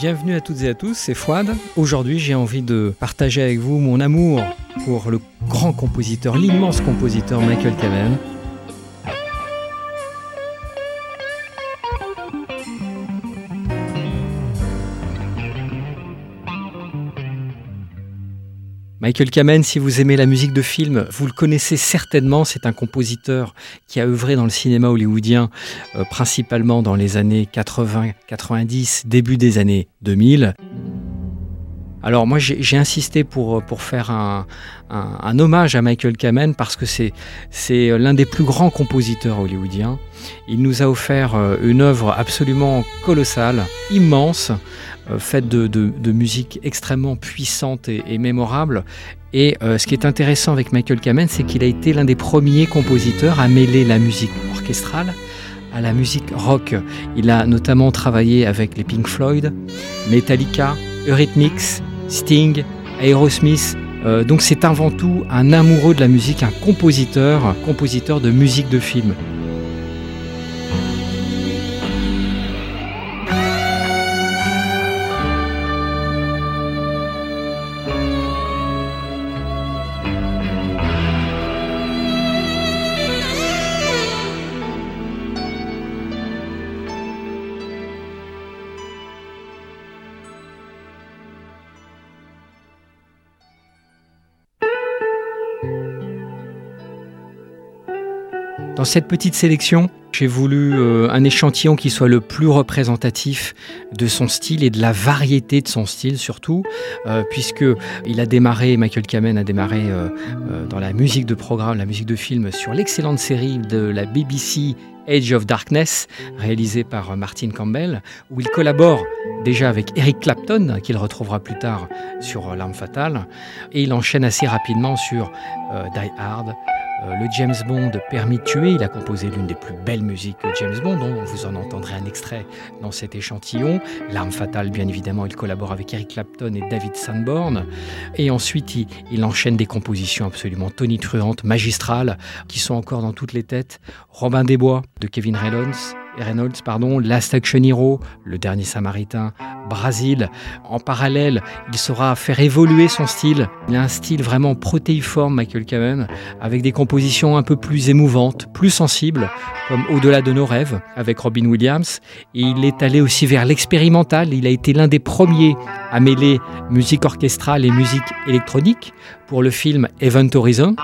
Bienvenue à toutes et à tous, c'est Fouad. Aujourd'hui, j'ai envie de partager avec vous mon amour pour le grand compositeur, l'immense compositeur Michael Kamen. Michael Kamen, si vous aimez la musique de film, vous le connaissez certainement. C'est un compositeur qui a œuvré dans le cinéma hollywoodien, euh, principalement dans les années 80, 90, début des années 2000. Alors moi j'ai insisté pour, pour faire un, un, hommage à Michael Kamen parce que c'est l'un des plus grands compositeurs hollywoodiens. Il nous a offert euh, une œuvre absolument colossale, immense, euh, faite de, de, musique extrêmement puissante et, mémorable. Et euh, ce qui est intéressant avec Michael Kamen, c'est qu'il a été l'un des premiers compositeurs à mêler la musique orchestrale à la musique rock. Il a notamment travaillé avec les Pink Floyd, Metallica, Eurythmics, Sting, Aerosmith. Euh, donc c'est avant tout un amoureux de la musique, un compositeur, compositeur de musique de film. Dans cette petite sélection, j'ai voulu euh, un échantillon qui soit le plus représentatif de son style et de la variété de son style surtout, euh, puisque il a démarré, Michael Kamen a démarré euh, dans la musique de programme, la musique de film sur l'excellente série de la BBC Age of Darkness, réalisée par Martin Campbell, où il collabore déjà avec Eric Clapton, qu'il retrouvera plus tard sur L'arme fatale, et il enchaîne assez rapidement sur Die Hard, le James Bond Permis de tuer, il a composé l'une des plus belles musiques de James Bond, dont vous en entendrez un extrait dans cet échantillon. L'arme fatale, bien évidemment, il collabore avec Eric Clapton et David Sanborn. Et ensuite, il, enchaîne des compositions absolument tonitruantes, magistrales, qui sont encore dans toutes les têtes. Robin des Bois de Kevin Reynolds, Reynolds, pardon, Last Action Hero, Le Dernier Samaritain, Brasil. En parallèle, il saura faire évoluer son style. Il a un style vraiment protéiforme, Michael Kamen, avec des compositions un peu plus émouvantes, plus sensibles, comme Au-delà de nos rêves, avec Robin Williams. Et il est allé aussi vers l'expérimental. Il a été l'un des premiers à mêler musique orchestrale et musique électronique pour le film Event Horizon.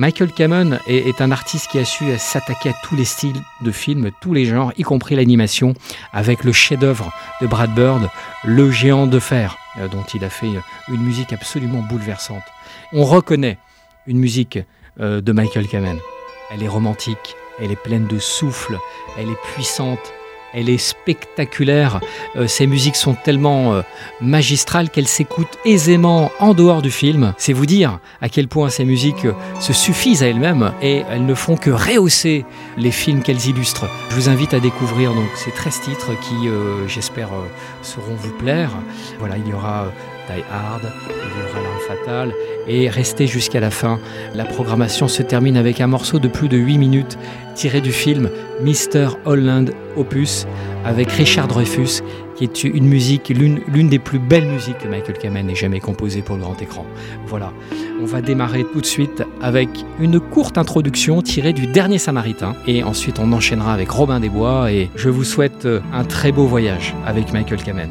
Michael Kamen est, un artiste qui a su s'attaquer à tous les styles de films, tous les genres, y compris l'animation, avec le chef-d'œuvre de Brad Bird, Le Géant de Fer, euh, dont il a fait une musique absolument bouleversante. On reconnaît une musique euh, de Michael Kamen. Elle est romantique, elle est pleine de souffle, elle est puissante, elle est spectaculaire. Euh, ces musiques sont tellement euh, magistrales qu'elles s'écoutent aisément en dehors du film. C'est vous dire à quel point ces musiques euh, se suffisent à elles-mêmes et elles ne font que rehausser les films qu'elles illustrent. Je vous invite à découvrir donc ces 13 titres qui, j'espère, sauront vous plaire. Voilà, il y aura Die Hard, il y aura Et restez jusqu'à la fin. La programmation se termine avec un morceau de plus de 8 minutes tiré du film Mr. Holland Opus avec Richard Dreyfus, qui est une musique, l'une des plus belles musiques que Michael Kamen ait jamais composée pour le grand écran. Voilà, on va démarrer tout de suite avec une courte introduction tirée du Dernier Samaritain, et ensuite on enchaînera avec Robin des Bois, et je vous souhaite un très beau voyage avec Michael Kamen.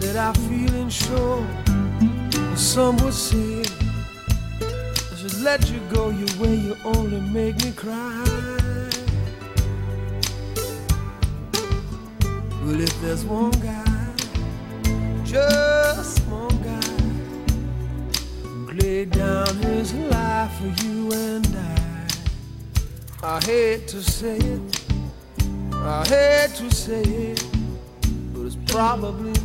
that I feel feeling sure. Some would say I should let you go your way. You only make me cry. But if there's one guy, just one guy, who laid down his life for you and I, I hate to say it, I hate to say it, but it's probably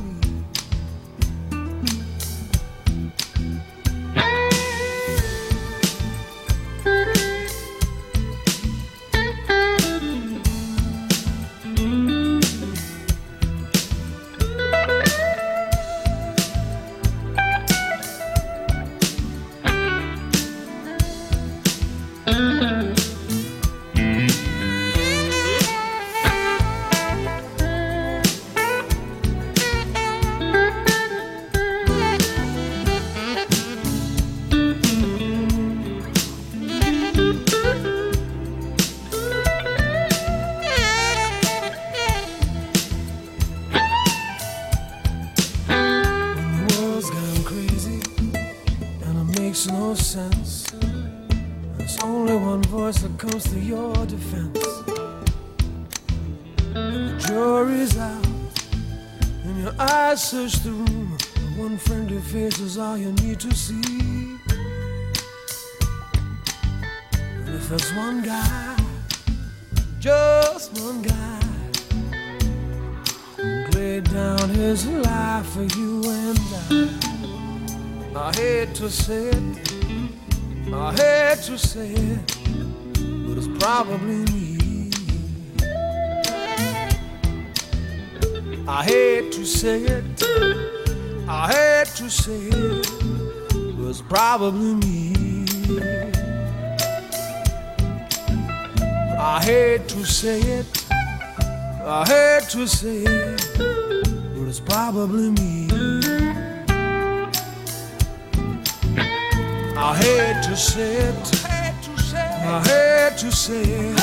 I search the room. One friendly face is all you need to see. And if there's one guy, just one guy, laid down his life for you and I. I hate to say it, I hate to say it, but it's probably me. I hate to say it, I hate to say it, but it's probably me. I hate to say it, I hate to say it, but it's probably me. I hate to say it. I hate to say it.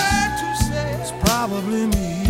It's probably me.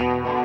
Yeah.